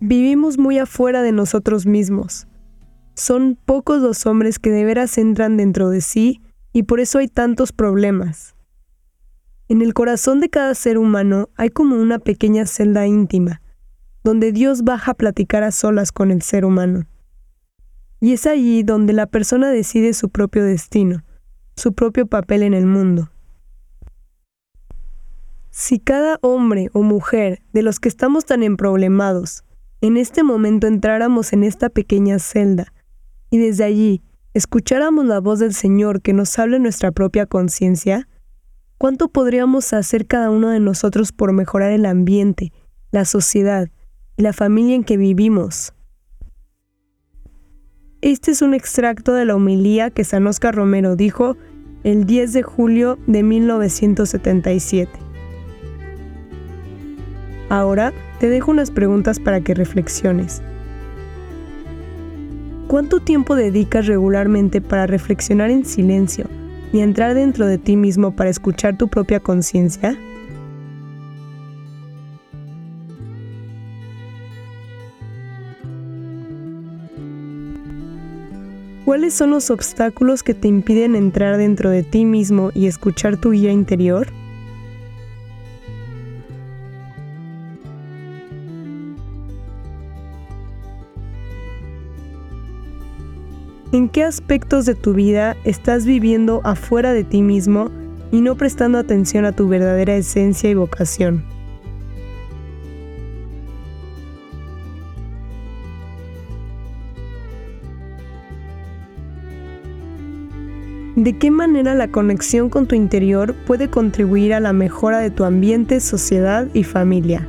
Vivimos muy afuera de nosotros mismos. Son pocos los hombres que de veras entran dentro de sí y por eso hay tantos problemas. En el corazón de cada ser humano hay como una pequeña celda íntima, donde Dios baja a platicar a solas con el ser humano. Y es allí donde la persona decide su propio destino, su propio papel en el mundo. Si cada hombre o mujer de los que estamos tan emproblemados en este momento entráramos en esta pequeña celda y desde allí escucháramos la voz del Señor que nos habla en nuestra propia conciencia, ¿cuánto podríamos hacer cada uno de nosotros por mejorar el ambiente, la sociedad y la familia en que vivimos? Este es un extracto de la homilía que San Oscar Romero dijo el 10 de julio de 1977. Ahora te dejo unas preguntas para que reflexiones. ¿Cuánto tiempo dedicas regularmente para reflexionar en silencio y entrar dentro de ti mismo para escuchar tu propia conciencia? ¿Cuáles son los obstáculos que te impiden entrar dentro de ti mismo y escuchar tu guía interior? ¿En qué aspectos de tu vida estás viviendo afuera de ti mismo y no prestando atención a tu verdadera esencia y vocación? ¿De qué manera la conexión con tu interior puede contribuir a la mejora de tu ambiente, sociedad y familia?